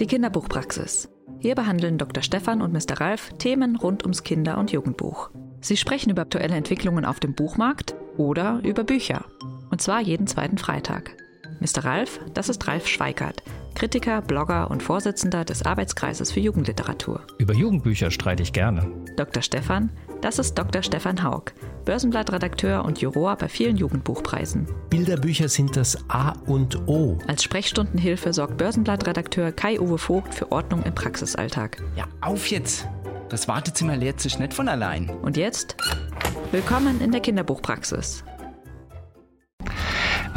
Die Kinderbuchpraxis. Hier behandeln Dr. Stefan und Mr. Ralf Themen rund ums Kinder- und Jugendbuch. Sie sprechen über aktuelle Entwicklungen auf dem Buchmarkt oder über Bücher. Und zwar jeden zweiten Freitag. Mr. Ralf, das ist Ralf Schweikert, Kritiker, Blogger und Vorsitzender des Arbeitskreises für Jugendliteratur. Über Jugendbücher streite ich gerne. Dr. Stefan, das ist Dr. Stefan Haug, Börsenblattredakteur und Juror bei vielen Jugendbuchpreisen. Bilderbücher sind das A und O. Als Sprechstundenhilfe sorgt Börsenblattredakteur Kai-Uwe Vogt für Ordnung im Praxisalltag. Ja, auf jetzt! Das Wartezimmer leert sich nicht von allein. Und jetzt? Willkommen in der Kinderbuchpraxis.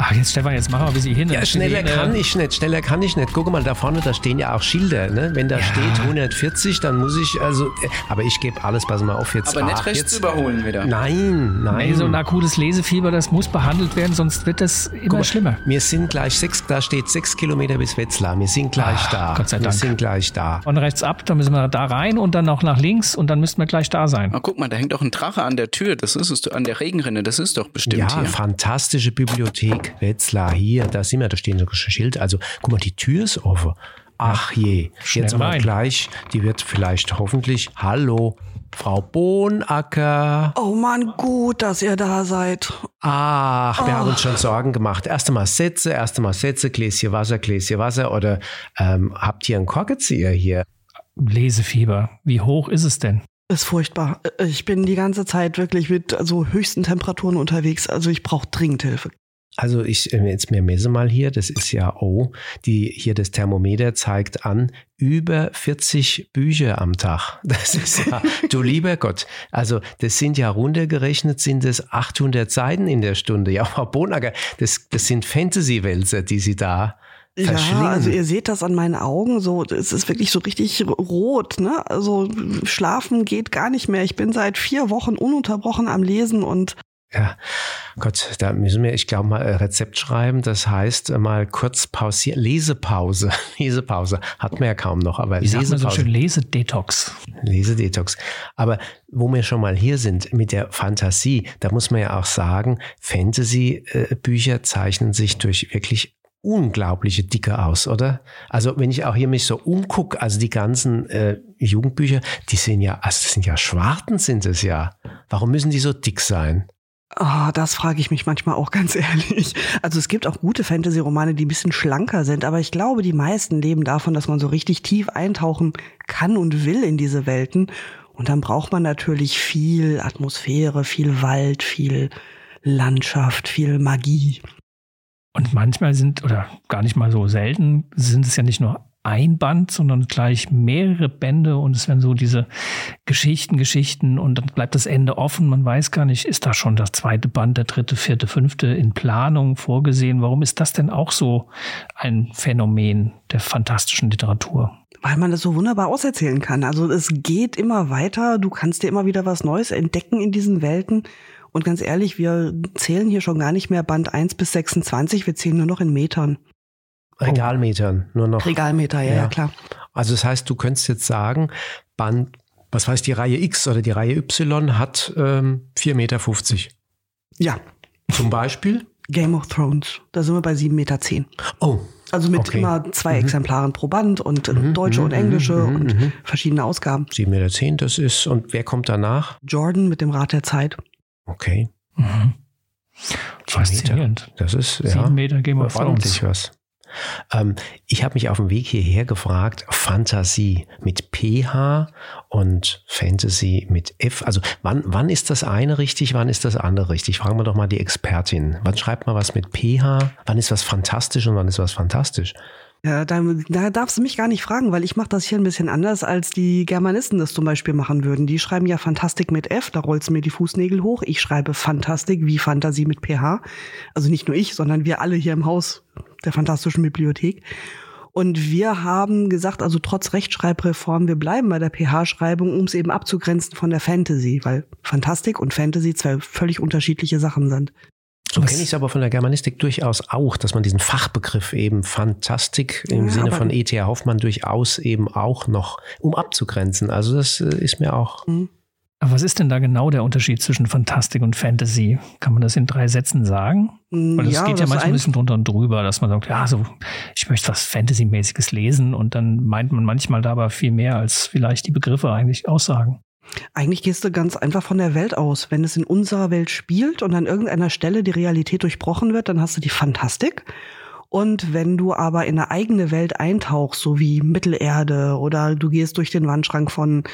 Ach, jetzt Stefan, jetzt machen wir ein bisschen hin. Ja, schneller kann ich nicht, schneller kann ich nicht. Guck mal, da vorne, da stehen ja auch Schilder. Ne? Wenn da Ja. steht 140, dann muss ich, also, äh, aber ich gebe alles, pass mal auf jetzt. Aber nicht Ach, rechts jetzt, überholen wieder. Nein, nein. Nee, so ein akutes Lesefieber, das muss behandelt werden, sonst wird das immer mal, schlimmer. Wir sind gleich sechs, da steht sechs Kilometer bis Wetzlar. Wir sind gleich Ach, da. Gott sei wir Dank. sind gleich da. Von rechts ab, dann müssen wir da rein und dann noch nach links und dann müssten wir gleich da sein. Ah, guck mal, da hängt auch ein Drache an der Tür. Das ist es, an der Regenrinne. Das ist doch bestimmt Ja, hier. fantastische Bibliothek. Wetzlar, hier, da sind wir, da stehen sogar schon Schild. Also, guck mal, die Tür ist offen. Ach je. Schnell Jetzt mal rein. gleich, die wird vielleicht hoffentlich, hallo, Frau Bohnacker. Oh Mann, gut, dass ihr da seid. Ach, wir Oh. haben uns schon Sorgen gemacht. Erst einmal Sätze, erst einmal Sätze, Gläschen Wasser, Gläschen Wasser. Oder ähm, habt ihr einen Korkenzieher hier? Lesefieber, wie hoch ist es denn? Ist furchtbar. Ich bin die ganze Zeit wirklich mit so höchsten Temperaturen unterwegs. Also ich brauche dringend Hilfe. Also ich äh, jetzt mir messe mal hier, das ist ja O, die hier das Thermometer zeigt an über 40 Bücher am Tag. Das ist ja, du lieber Gott. Also das sind ja runtergerechnet, sind es 800 Seiten in der Stunde. Ja, Frau Bonacker, das, das sind Fantasy-Wälzer, die Sie da. Ja, also ihr seht das an meinen Augen, so, es ist wirklich so richtig rot, ne? Also schlafen geht gar nicht mehr. Ich bin seit vier Wochen ununterbrochen am Lesen und Ja, Gott, da müssen wir, ich glaube, mal ein Rezept schreiben. Das heißt, äh, mal kurz pausieren. Lesepause. Lesepause. Hat man ja kaum noch, aber Wie sagt man so Lesepause. schön, Lesedetox. Lesedetox. Aber wo wir schon mal hier sind mit der Fantasie, da muss man ja auch sagen, Fantasy-Bücher zeichnen sich durch wirklich unglaubliche Dicke aus, oder? Also wenn ich auch hier mich so umgucke, also die ganzen äh, Jugendbücher, die sind ja, also das sind ja Schwarten sind es ja. Warum müssen die so dick sein? Ah, das frage ich mich manchmal auch ganz ehrlich. Also es gibt auch gute Fantasy-Romane, die ein bisschen schlanker sind, aber ich glaube, die meisten leben davon, dass man so richtig tief eintauchen kann und will in diese Welten. Und dann braucht man natürlich viel Atmosphäre, viel Wald, viel Landschaft, viel Magie. Und manchmal sind, oder gar nicht mal so selten, sind es ja nicht nur ein Band, sondern gleich mehrere Bände und es werden so diese Geschichten, Geschichten und dann bleibt das Ende offen. Man weiß gar nicht, ist da schon das zweite Band, der dritte, vierte, fünfte in Planung vorgesehen? Warum ist das denn auch so ein Phänomen der fantastischen Literatur? Weil man das so wunderbar auserzählen kann. Also es geht immer weiter, du kannst dir immer wieder was Neues entdecken in diesen Welten. Und ganz ehrlich, wir zählen hier schon gar nicht mehr Band 1 bis 26, wir zählen nur noch in Metern. Regalmetern, nur noch. Regalmeter, ja, Ja. ja, klar. Also das heißt, du könntest jetzt sagen, Band, was weiß die Reihe X oder die Reihe Y hat ähm, 4,50 Meter. Ja, Zum Beispiel? Game of Thrones, da sind wir bei 7,10 Meter. Oh, Also mit Okay. immer zwei Exemplaren pro Band und äh, Mhm, deutsche mhm, und englische mhm, und mhm. verschiedene Ausgaben. 7,10 Meter, das ist. Und wer kommt danach? Jordan mit dem Rad der Zeit. Okay. Mhm. Faszinierend. Das ist ja, Sieben Meter Game of Thrones. ordentlich was. Ähm, ich habe mich auf dem Weg hierher gefragt, Fantasie mit PH und Fantasy mit F. Also wann, wann ist das eine richtig, wann ist das andere richtig? Fragen wir doch mal die Expertin. Wann schreibt man was mit PH? Wann ist was fantastisch und wann ist was fantastisch? Ja, da, da darfst du mich gar nicht fragen, weil ich mache das hier ein bisschen anders, als die Germanisten das zum Beispiel machen würden. Die schreiben ja Fantastik mit F, da rollst du mir die Fußnägel hoch. Ich schreibe Fantastik wie Fantasie mit PH. Also nicht nur ich, sondern wir alle hier im Haus der Fantastischen Bibliothek. Und wir haben gesagt, also trotz Rechtschreibreform, wir bleiben bei der PH-Schreibung, um es eben abzugrenzen von der Fantasy, weil Fantastik und Fantasy zwei völlig unterschiedliche Sachen sind. So kenne ich es aber von der Germanistik durchaus auch, dass man diesen Fachbegriff eben Fantastik im Ja, Sinne von E.T.A. Hoffmann durchaus eben auch noch, um abzugrenzen. Also das äh, ist mir auch. Mhm. Aber was ist denn da genau der Unterschied zwischen Fantastik und Fantasy? Kann man das in drei Sätzen sagen? Weil es Ja, geht ja das manchmal ein ein- bisschen drunter und drüber, dass man sagt, ja, so, ich möchte was Fantasy-mäßiges lesen und dann meint man manchmal da aber viel mehr, als vielleicht die Begriffe eigentlich aussagen. Eigentlich gehst du ganz einfach von der Welt aus. Wenn es in unserer Welt spielt und an irgendeiner Stelle die Realität durchbrochen wird, dann hast du die Fantastik. Und wenn du aber in eine eigene Welt eintauchst, so wie Mittelerde oder du gehst durch den Wandschrank von,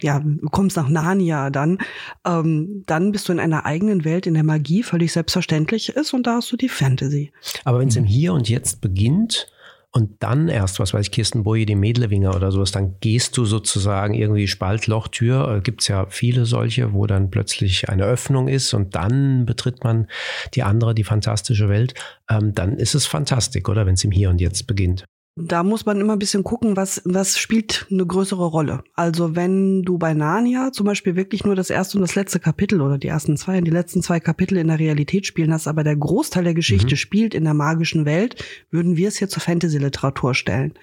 ja, du kommst nach Narnia, dann, ähm, dann bist du in einer eigenen Welt, in der Magie völlig selbstverständlich ist und da hast du die Fantasy. Aber wenn es im Hier und Jetzt beginnt und dann erst, was weiß ich, Kirsten Boje, die Mädlewinger oder sowas, dann gehst du sozusagen irgendwie Spaltloch, Tür, äh, gibt's ja viele solche, wo dann plötzlich eine Öffnung ist und dann betritt man die andere, die fantastische Welt. Ähm, dann ist es Fantastik, oder? Wenn es im Hier und Jetzt beginnt. Da muss man immer ein bisschen gucken, was, was spielt eine größere Rolle. Also wenn du bei Narnia zum Beispiel wirklich nur das erste und das letzte Kapitel oder die ersten zwei und die letzten zwei Kapitel in der Realität spielen hast, aber der Großteil der Geschichte Mhm. spielt in der magischen Welt, würden wir es hier zur Fantasy-Literatur stellen.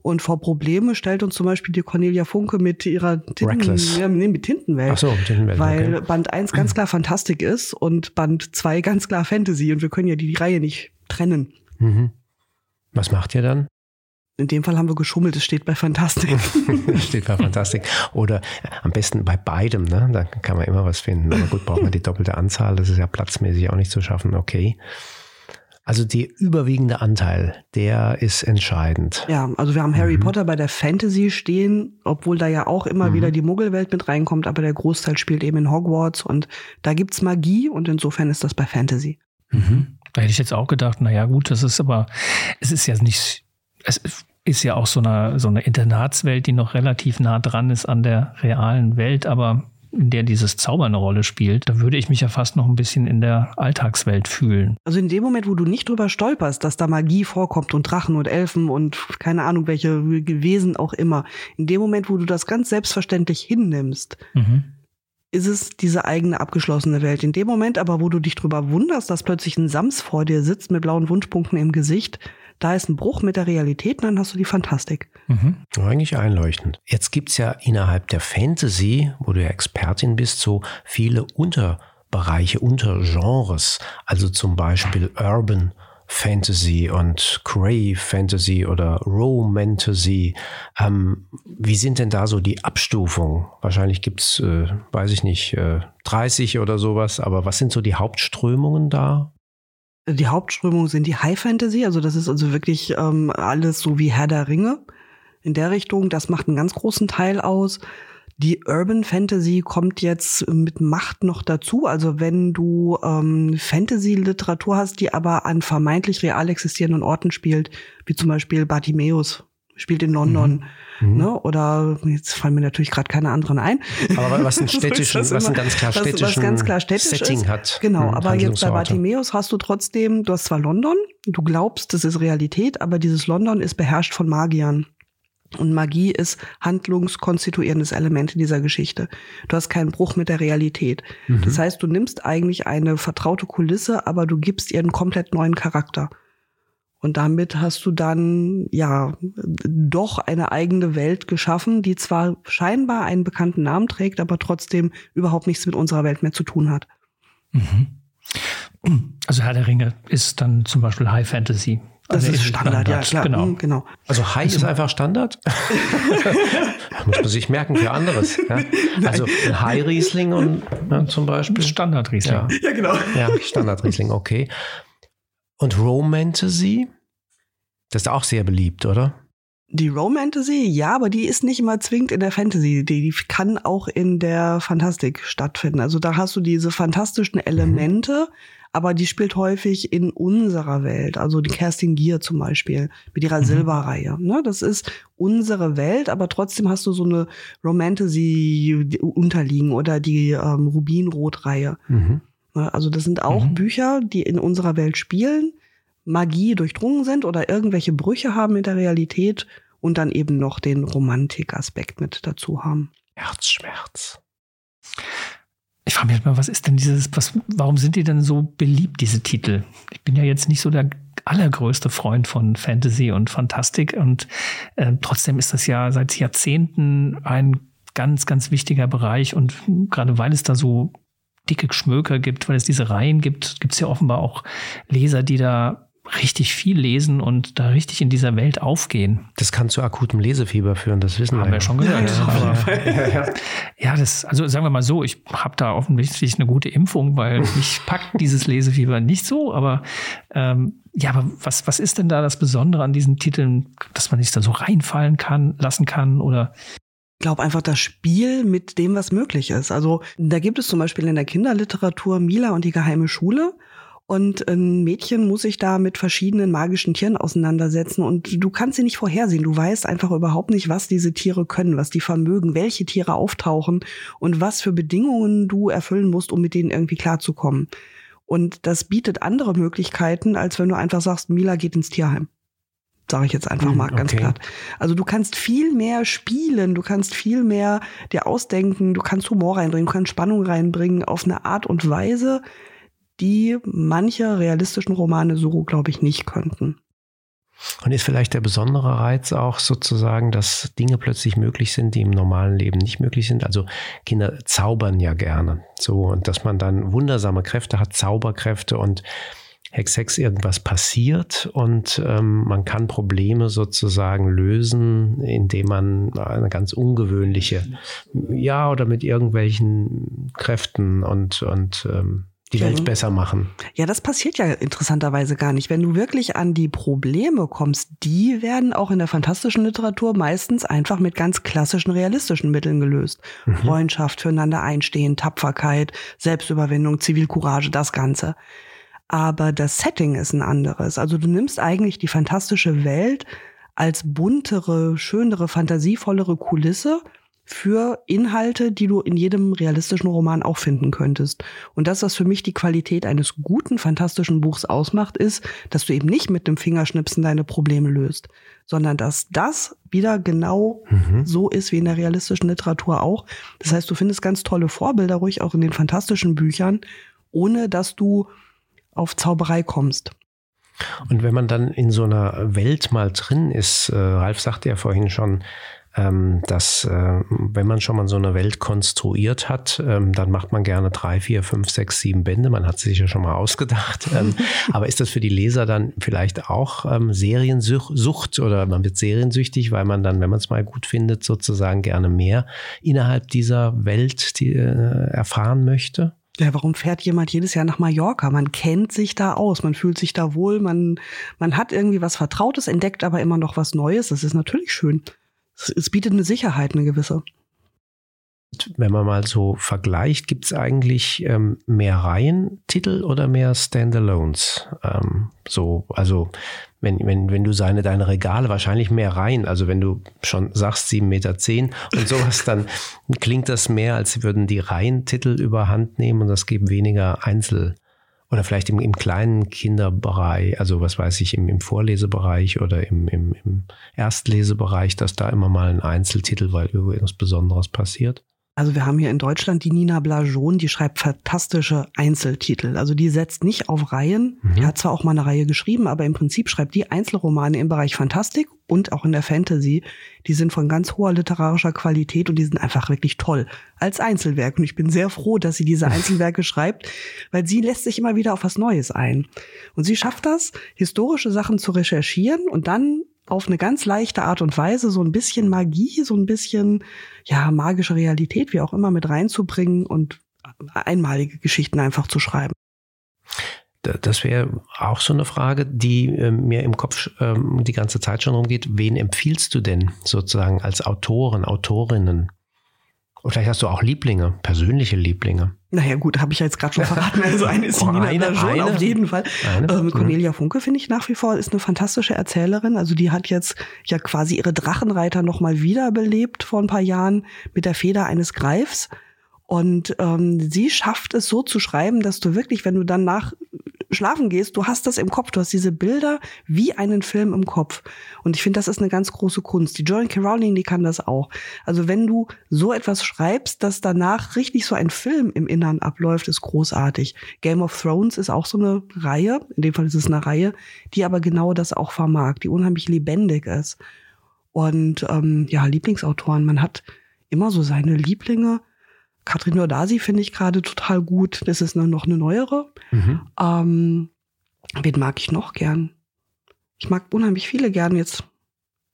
Und vor Probleme stellt uns zum Beispiel die Cornelia Funke mit ihrer Reckless. ja, nee, mit Tintenwelt. Ach so, Tintenwelt, Weil okay. Band 1 ganz klar Fantastik ist und Band 2 ganz klar Fantasy und wir können ja die, die Reihe nicht trennen. Mhm. Was macht ihr dann? In dem Fall haben wir geschummelt, es steht bei Fantastik. Steht bei Fantastik. Oder äh, am besten bei beidem, ne? Da kann man immer was finden. Aber gut, braucht man die doppelte Anzahl. Das ist ja platzmäßig auch nicht zu schaffen. Okay. Also der überwiegende Anteil, der ist entscheidend. Ja, also wir haben Harry Mhm. Potter bei der Fantasy stehen, obwohl da ja auch immer Mhm. wieder die Muggelwelt mit reinkommt, aber der Großteil spielt eben in Hogwarts und da gibt's Magie und insofern ist das bei Fantasy. Mhm. Da hätte ich jetzt auch gedacht, na ja, gut, das ist aber, es ist ja nicht, es ist ja auch so eine, so eine Internatswelt, die noch relativ nah dran ist an der realen Welt, aber in der dieses Zauber eine Rolle spielt, da würde ich mich ja fast noch ein bisschen in der Alltagswelt fühlen. Also in dem Moment, wo du nicht drüber stolperst, dass da Magie vorkommt und Drachen und Elfen und keine Ahnung welche Wesen auch immer, in dem Moment, wo du das ganz selbstverständlich hinnimmst, Mhm. ist es diese eigene abgeschlossene Welt. In dem Moment aber, wo du dich drüber wunderst, dass plötzlich ein Sams vor dir sitzt mit blauen Wunschpunkten im Gesicht, da ist ein Bruch mit der Realität und dann hast du die Fantastik. Mhm. Eigentlich einleuchtend. Jetzt gibt's ja innerhalb der Fantasy, wo du ja Expertin bist, so viele Unterbereiche, Untergenres. Also zum Beispiel Urban Fantasy und Grey Fantasy oder Romantasy. Ähm, wie sind denn da so die Abstufungen? Wahrscheinlich gibt's, äh, weiß ich nicht, äh, 30 oder sowas, aber was sind so die Hauptströmungen da? Die Hauptströmungen sind die High Fantasy, also das ist also wirklich ähm, alles so wie Herr der Ringe in der Richtung. Das macht einen ganz großen Teil aus. Die Urban Fantasy kommt jetzt mit Macht noch dazu. Also wenn du ähm, Fantasy-Literatur hast, die aber an vermeintlich real existierenden Orten spielt, wie zum Beispiel Bartimeus spielt in London, Mhm. ne? Oder jetzt fallen mir natürlich gerade keine anderen ein. Aber was ein städtischen, was ein ganz klar Was- was städtischen ganz klar städtisch Setting ist. hat. Genau, Mhm, aber jetzt bei. Bartimeus hast du trotzdem, du hast zwar London, du glaubst, das ist Realität, aber dieses London ist beherrscht von Magiern. Und Magie ist handlungskonstituierendes Element in dieser Geschichte. Du hast keinen Bruch mit der Realität. Mhm. Das heißt, du nimmst eigentlich eine vertraute Kulisse, aber du gibst ihr einen komplett neuen Charakter. Und damit hast du dann, ja, doch eine eigene Welt geschaffen, die zwar scheinbar einen bekannten Namen trägt, aber trotzdem überhaupt nichts mit unserer Welt mehr zu tun hat. Mhm. Also Herr der Ringe ist dann zum Beispiel High Fantasy. Das Also ist Standard, ja klar. Genau. Mhm, genau. Also High ist einfach Standard? Muss man sich merken für anderes. Ja? Also ein High Riesling und ja, zum Beispiel. Standard Riesling. Ja, Ja, genau. ja Standard Riesling, okay. Und Romantasy? Das ist auch sehr beliebt, oder? Die Romantasy, ja, aber die ist nicht immer zwingend in der Fantasy. Die, die kann auch in der Fantastik stattfinden. Also da hast du diese fantastischen Elemente, aber die spielt häufig in unserer Welt. Also die Kerstin Gier zum Beispiel mit ihrer Mhm. Silberreihe. Ne, das ist unsere Welt, aber trotzdem hast du so eine Romantasy unterliegen oder die ähm, Rubinrot-Reihe. Mhm. Ne, Also das sind auch Mhm. Bücher, die in unserer Welt spielen, Magie durchdrungen sind oder irgendwelche Brüche haben mit der Realität und dann eben noch den Romantikaspekt mit dazu haben. Herzschmerz. Ich frage mich mal, was ist denn dieses, was, warum sind die denn so beliebt, diese Titel? Ich bin ja jetzt nicht so der allergrößte Freund von Fantasy und Fantastik und äh, trotzdem ist das ja seit Jahrzehnten ein ganz, ganz wichtiger Bereich. Und gerade weil es da so dicke Schmöker gibt, weil es diese Reihen gibt, gibt es ja offenbar auch Leser, die da richtig viel lesen und da richtig in dieser Welt aufgehen. Das kann zu akutem Lesefieber führen, das wissen Haben wir. wir schon gehört. Ja, ja, das, also sagen wir mal so, ich habe da offensichtlich eine gute Impfung, weil mich packt dieses Lesefieber nicht so, aber ähm, ja, aber was, was ist denn da das Besondere an diesen Titeln, dass man sich da so reinfallen kann, lassen kann oder Ich glaube einfach das Spiel mit dem, was möglich ist. Also da gibt es zum Beispiel in der Kinderliteratur Mila und die geheime Schule. Und ein Mädchen muss sich da mit verschiedenen magischen Tieren auseinandersetzen und du kannst sie nicht vorhersehen. Du weißt einfach überhaupt nicht, was diese Tiere können, was die vermögen, welche Tiere auftauchen und was für Bedingungen du erfüllen musst, um mit denen irgendwie klarzukommen. Und das bietet andere Möglichkeiten, als wenn du einfach sagst, Mila geht ins Tierheim. Sage ich jetzt einfach Hm, mal ganz okay. platt. Also du kannst viel mehr spielen, du kannst viel mehr dir ausdenken, du kannst Humor reinbringen, du kannst Spannung reinbringen auf eine Art und Weise, die manche realistischen Romane so, glaube ich, nicht könnten. Und ist vielleicht der besondere Reiz auch sozusagen, dass Dinge plötzlich möglich sind, die im normalen Leben nicht möglich sind? Also Kinder zaubern ja gerne. So, und dass man dann wundersame Kräfte hat, Zauberkräfte und Hex, Hex, irgendwas passiert und ähm, man kann Probleme sozusagen lösen, indem man eine ganz ungewöhnliche, ja, oder mit irgendwelchen Kräften und, und ähm, die Welt Mhm. besser machen. Ja, das passiert ja interessanterweise gar nicht. Wenn du wirklich an die Probleme kommst, die werden auch in der fantastischen Literatur meistens einfach mit ganz klassischen realistischen Mitteln gelöst. Freundschaft, füreinander einstehen, Tapferkeit, Selbstüberwindung, Zivilcourage, das Ganze. Aber das Setting ist ein anderes. Also du nimmst eigentlich die fantastische Welt als buntere, schönere, fantasievollere Kulisse für Inhalte, die du in jedem realistischen Roman auch finden könntest. Und das, was für mich die Qualität eines guten, fantastischen Buchs ausmacht, ist, dass du eben nicht mit dem Fingerschnipsen deine Probleme löst, sondern dass das wieder genau Mhm. so ist wie in der realistischen Literatur auch. Das heißt, du findest ganz tolle Vorbilder ruhig auch in den fantastischen Büchern, ohne dass du auf Zauberei kommst. Und wenn man dann in so einer Welt mal drin ist, äh, Ralf sagte ja vorhin schon, dass äh, wenn man schon mal so eine Welt konstruiert hat, ähm, dann macht man gerne drei, vier, fünf, sechs, sieben Bände. Man hat sich ja schon mal ausgedacht. ähm, aber ist das für die Leser dann vielleicht auch ähm, Seriensucht oder man wird seriensüchtig, weil man dann, wenn man es mal gut findet, sozusagen gerne mehr innerhalb dieser Welt die, äh, erfahren möchte? Ja, warum fährt jemand jedes Jahr nach Mallorca? Man kennt sich da aus, man fühlt sich da wohl, man, man hat irgendwie was Vertrautes, entdeckt aber immer noch was Neues. Das ist natürlich schön. Es, es bietet eine Sicherheit, eine gewisse. Wenn man mal so vergleicht, gibt es eigentlich ähm, mehr Reihentitel oder mehr Standalones? Ähm, so, also wenn, wenn, wenn du seine, deine Regale wahrscheinlich mehr Reihen, also wenn du schon sagst 7,10 Meter zehn und sowas, dann klingt das mehr, als würden die Reihentitel überhand nehmen und das geben weniger Einzel- oder vielleicht im, im kleinen Kinderbereich, also was weiß ich, im, im Vorlesebereich oder im, im, im Erstlesebereich, dass da immer mal ein Einzeltitel, weil irgendwas Besonderes passiert. Also wir haben hier in Deutschland die Nina Blajon, die schreibt fantastische Einzeltitel. Also die setzt nicht auf Reihen. Die hat zwar auch mal eine Reihe geschrieben, aber im Prinzip schreibt die Einzelromane im Bereich Fantastik und auch in der Fantasy. Die sind von ganz hoher literarischer Qualität und die sind einfach wirklich toll als Einzelwerk. Und ich bin sehr froh, dass sie diese Einzelwerke schreibt, weil sie lässt sich immer wieder auf was Neues ein. Und sie schafft das, historische Sachen zu recherchieren und dann auf eine ganz leichte Art und Weise so ein bisschen Magie, so ein bisschen, ja, magische Realität, wie auch immer, mit reinzubringen und einmalige Geschichten einfach zu schreiben. Da- Das wäre auch so eine Frage, die äh, mir im Kopf ähm, die ganze Zeit schon rumgeht. Wen empfiehlst du denn sozusagen als Autoren, Autorinnen? Und vielleicht hast du auch Lieblinge, persönliche Lieblinge. Naja, gut, habe ich ja jetzt gerade schon verraten. Also eine ist Oh, Nina eine, eine? auf jeden Fall. Ähm, Mhm. Cornelia Funke finde ich nach wie vor ist eine fantastische Erzählerin. Also die hat jetzt ja quasi ihre Drachenreiter nochmal wiederbelebt vor ein paar Jahren mit der Feder eines Greifs. Und ähm, sie schafft es so zu schreiben, dass du wirklich, wenn du dann nach schlafen gehst, du hast das im Kopf, du hast diese Bilder wie einen Film im Kopf. Und ich finde, das ist eine ganz große Kunst. Die Joan K. Rowling, die kann das auch. Also wenn du so etwas schreibst, dass danach richtig so ein Film im Innern abläuft, ist großartig. Game of Thrones ist auch so eine Reihe, in dem Fall ist es eine Reihe, die aber genau das auch vermag, die unheimlich lebendig ist. Und ähm, ja, Lieblingsautoren, man hat immer so seine Lieblinge. Katrin Nordasi finde ich gerade total gut. Das ist noch eine neuere. Mhm. Ähm, wen mag ich noch gern? Ich mag unheimlich viele gern. Jetzt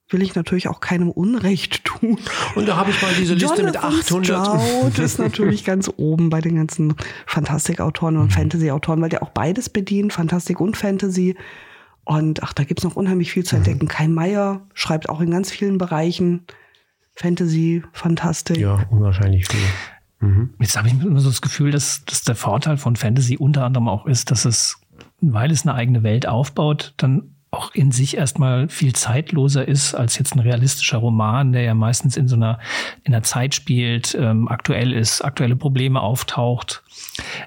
will ich natürlich auch keinem Unrecht tun. Und da habe ich mal diese Liste mit Jonathan 800. Stroud ist natürlich ganz oben bei den ganzen Fantastikautoren und Fantasy-Autoren, weil der auch beides bedient, Fantastik und Fantasy. Und ach, da gibt's noch unheimlich viel zu entdecken. Kai Meier schreibt auch in ganz vielen Bereichen Fantasy, Fantastik. Ja, unwahrscheinlich viel. Mhm. Jetzt habe ich immer so das Gefühl, dass, dass der Vorteil von Fantasy unter anderem auch ist, dass es, weil es eine eigene Welt aufbaut, dann auch in sich erstmal viel zeitloser ist als jetzt ein realistischer Roman, der ja meistens in so einer, in einer Zeit spielt, ähm, aktuell ist, aktuelle Probleme auftaucht.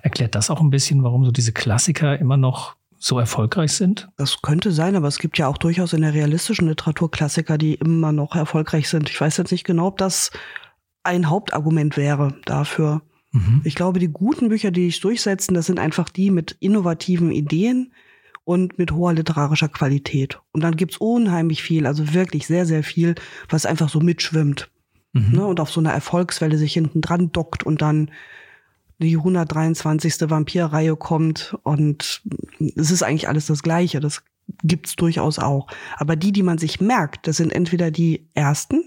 Erklärt das auch ein bisschen, warum so diese Klassiker immer noch so erfolgreich sind? Das könnte sein, aber es gibt ja auch durchaus in der realistischen Literatur Klassiker, die immer noch erfolgreich sind. Ich weiß jetzt nicht genau, ob das ein Hauptargument wäre dafür. Mhm. Ich glaube, die guten Bücher, die sich durchsetzen, das sind einfach die mit innovativen Ideen und mit hoher literarischer Qualität. Und dann gibt's unheimlich viel, also wirklich sehr, sehr viel, was einfach so mitschwimmt. Mhm. Ne, und auf so einer Erfolgswelle sich hinten dran dockt und dann die 123. Vampirreihe kommt und es ist eigentlich alles das Gleiche. Das gibt's durchaus auch. Aber die, die man sich merkt, das sind entweder die ersten,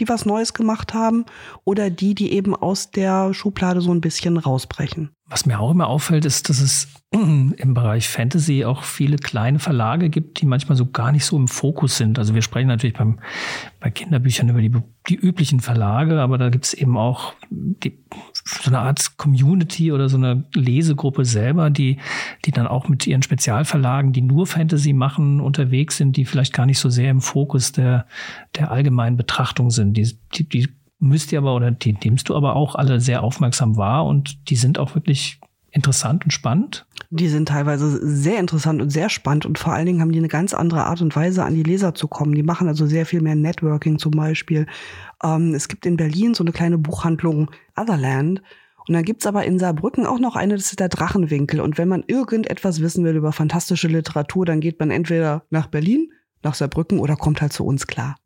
die was Neues gemacht haben, oder die, die eben aus der Schublade so ein bisschen rausbrechen. Was mir auch immer auffällt, ist, dass es im Bereich Fantasy auch viele kleine Verlage gibt, die manchmal so gar nicht so im Fokus sind. Also wir sprechen natürlich beim, bei Kinderbüchern über die, die üblichen Verlage, aber da gibt es eben auch die, so eine Art Community oder so eine Lesegruppe selber, die, die dann auch mit ihren Spezialverlagen, die nur Fantasy machen, unterwegs sind, die vielleicht gar nicht so sehr im Fokus der, der allgemeinen Betrachtung sind. Die, die, die müsst ihr aber oder die nimmst du aber auch alle sehr aufmerksam wahr und die sind auch wirklich interessant und spannend. Die sind teilweise sehr interessant und sehr spannend und vor allen Dingen haben die eine ganz andere Art und Weise, an die Leser zu kommen. Die machen also sehr viel mehr Networking zum Beispiel. Ähm, es gibt in Berlin so eine kleine Buchhandlung Otherland. Und dann gibt's aber in Saarbrücken auch noch eine, das ist der Drachenwinkel. Und wenn man irgendetwas wissen will über fantastische Literatur, dann geht man entweder nach Berlin, nach Saarbrücken oder kommt halt zu uns klar.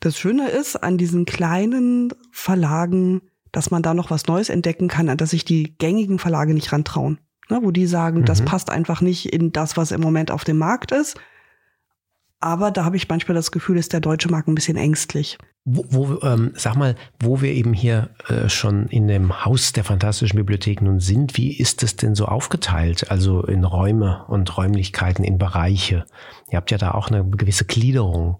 Das Schöne ist an diesen kleinen Verlagen, dass man da noch was Neues entdecken kann, an das sich die gängigen Verlage nicht rantrauen. Ne, wo die sagen, das Mhm. passt einfach nicht in das, was im Moment auf dem Markt ist. Aber da habe ich manchmal das Gefühl, ist der deutsche Markt ein bisschen ängstlich. Wo, wo, ähm, sag mal, wo wir eben hier äh, schon in dem Haus der fantastischen Bibliothek nun sind, wie ist es denn so aufgeteilt? Also in Räume und Räumlichkeiten, in Bereiche. Ihr habt ja da auch eine gewisse Gliederung.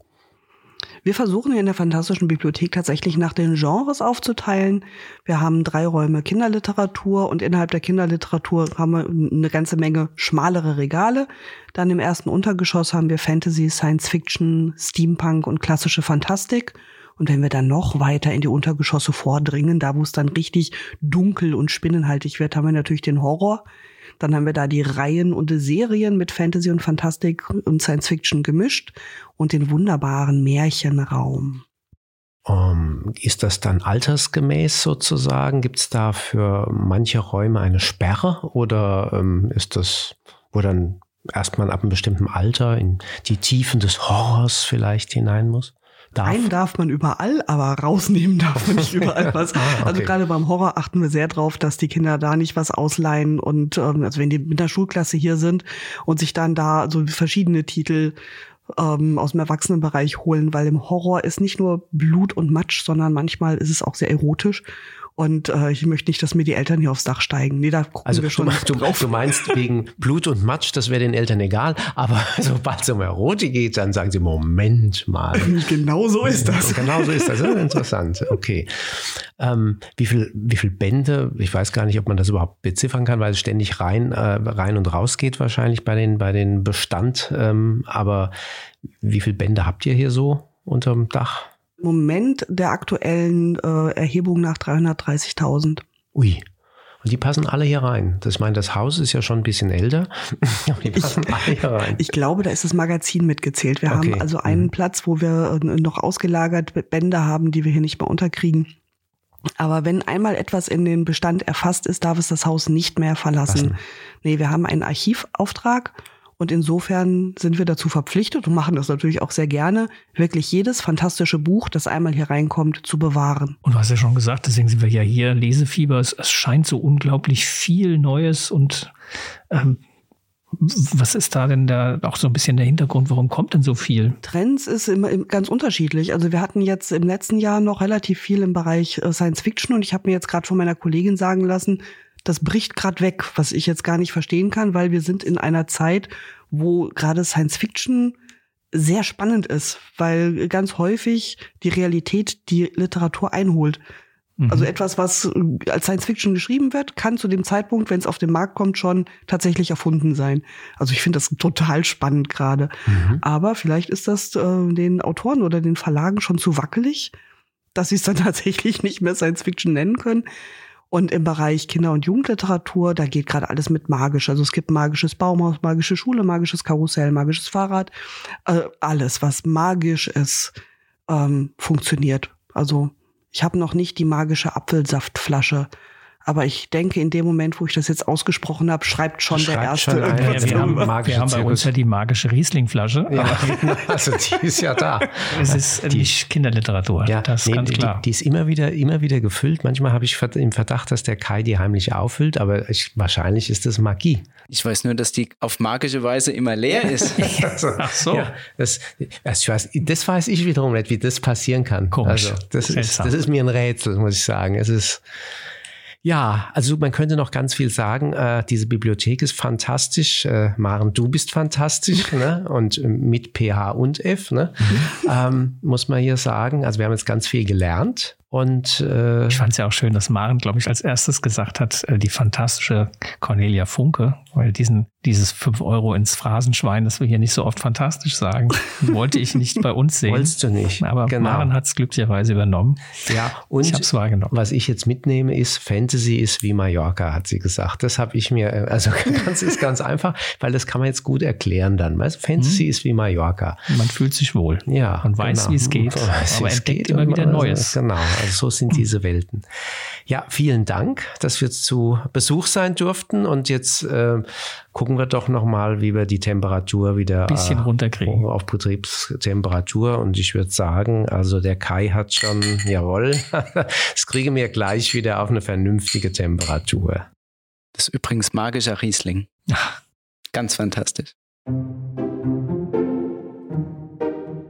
Wir versuchen hier in der Fantastischen Bibliothek tatsächlich nach den Genres aufzuteilen. Wir haben drei Räume Kinderliteratur und innerhalb der Kinderliteratur haben wir eine ganze Menge schmalere Regale. Dann im ersten Untergeschoss haben wir Fantasy, Science Fiction, Steampunk und klassische Fantastik. Und wenn wir dann noch weiter in die Untergeschosse vordringen, da wo es dann richtig dunkel und spinnenhaltig wird, haben wir natürlich den Horror. Dann haben wir da die Reihen und die Serien mit Fantasy und Fantastik und Science Fiction gemischt und den wunderbaren Märchenraum. Ähm, ist das dann altersgemäß sozusagen? Gibt es da für manche Räume eine Sperre oder ähm, ist das, wo dann erstmal ab einem bestimmten Alter in die Tiefen des Horrors vielleicht hinein muss? Darf? Rein darf man überall, aber rausnehmen darf man nicht überall was. Ah, okay. Also gerade beim Horror achten wir sehr drauf, dass die Kinder da nicht was ausleihen und ähm, also wenn die mit der Schulklasse hier sind und sich dann da so verschiedene Titel ähm, aus dem Erwachsenenbereich holen, weil im Horror ist nicht nur Blut und Matsch, sondern manchmal ist es auch sehr erotisch. Und äh, ich möchte nicht, dass mir die Eltern hier aufs Dach steigen. Nee, da gucken Also wir du, schon du, drauf. du meinst wegen Blut und Matsch, das wäre den Eltern egal, aber sobald es um Erotik geht, dann sagen sie, Moment mal. Genau so ist das. Genau so ist das. Ja, interessant. Okay. Ähm, wie viel, wie viel Bände? Ich weiß gar nicht, ob man das überhaupt beziffern kann, weil es ständig rein, äh, rein und raus geht wahrscheinlich bei den, bei den Bestand. Ähm, aber wie viel Bände habt ihr hier so unterm Dach? Moment der aktuellen äh, Erhebung nach 330.000. Ui. Und die passen alle hier rein. Das, ich meine, das Haus ist ja schon ein bisschen älter. Die passen alle hier rein. Ich glaube, da ist das Magazin mitgezählt. Wir Okay. haben also einen Mhm. Platz, wo wir äh, noch ausgelagert Bände haben, die wir hier nicht mehr unterkriegen. Aber wenn einmal etwas in den Bestand erfasst ist, darf es das Haus nicht mehr verlassen. Lassen. Nee, wir haben einen Archivauftrag Und insofern sind wir dazu verpflichtet und machen das natürlich auch sehr gerne, wirklich jedes fantastische Buch, das einmal hier reinkommt, zu bewahren. Und du hast ja schon gesagt, deswegen sind wir ja hier, Lesefieber, es, es scheint so unglaublich viel Neues und ähm, was ist da denn da auch so ein bisschen der Hintergrund? Warum kommt denn so viel? Trends ist immer ganz unterschiedlich. Also wir hatten jetzt im letzten Jahr noch relativ viel im Bereich äh, Science Fiction und ich habe mir jetzt gerade von meiner Kollegin sagen lassen, das bricht gerade weg, was ich jetzt gar nicht verstehen kann, weil wir sind in einer Zeit, wo gerade Science Fiction sehr spannend ist, weil ganz häufig die Realität die Literatur einholt. Mhm. Also etwas, was als Science Fiction geschrieben wird, kann zu dem Zeitpunkt, wenn es auf den Markt kommt, schon tatsächlich erfunden sein. Also ich finde das total spannend gerade. Mhm. Aber vielleicht ist das äh, den Autoren oder den Verlagen schon zu wackelig, dass sie es dann tatsächlich nicht mehr Science Fiction nennen können. Und im Bereich Kinder- und Jugendliteratur, da geht gerade alles mit magisch. Also es gibt magisches Baumhaus, magische Schule, magisches Karussell, magisches Fahrrad. Äh, alles, was magisch ist, ähm, funktioniert. Also ich habe noch nicht die magische Apfelsaftflasche. Aber ich denke, in dem Moment, wo ich das jetzt ausgesprochen habe, schreibt schon schreibt der Erste schon ja, wir, haben, wir haben bei uns ja die magische Rieslingflasche. Ja, also die ist ja da. Es ist die, nicht Kinderliteratur, ja, das ist nee, ganz klar. Die, die, ist immer wieder, immer wieder gefüllt. Manchmal habe ich im Verdacht, dass der Kai die heimlich auffüllt, aber ich, wahrscheinlich ist das Magie. Ich weiß nur, dass die auf magische Weise immer leer ist. also, Ach so. Ja, das, das, weiß, das weiß ich wiederum nicht, wie das passieren kann. Komisch. Also, das, ist, das ist mir ein Rätsel, muss ich sagen. Es ist, ja, also man könnte noch ganz viel sagen. Äh, diese Bibliothek ist fantastisch. Äh, Maren, du bist fantastisch. ne? Und mit PH und F, ne? Mhm. ähm, muss man hier sagen. Also wir haben jetzt ganz viel gelernt. Und äh, ich fand es ja auch schön, dass Maren, glaube ich, als erstes gesagt hat, äh, die fantastische Cornelia Funke, weil diesen, dieses 5 Euro ins Phrasenschwein, das wir hier nicht so oft fantastisch sagen, wollte ich nicht bei uns sehen. Wolltest du nicht. Aber genau. Maren hat es glücklicherweise übernommen. Ja, und ich habe es wahrgenommen. Was ich jetzt mitnehme, ist, Fantasy ist wie Mallorca, hat sie gesagt. Das habe ich mir, äh, also das ist ganz einfach, weil das kann man jetzt gut erklären dann. Weißt? Fantasy mhm. ist wie Mallorca. Man fühlt sich wohl. Ja. Und weiß, genau. wie es geht. Weiß, aber entdeckt immer wieder Neues. Genau. Also so sind diese Welten. Ja, vielen Dank, dass wir zu Besuch sein durften und jetzt äh, gucken wir doch noch mal, wie wir die Temperatur wieder bisschen äh, runterkriegen auf Betriebstemperatur und ich würde sagen, also der Kai hat schon, jawohl, das kriegen wir gleich wieder auf eine vernünftige Temperatur. Das ist übrigens magischer Riesling. Ganz fantastisch.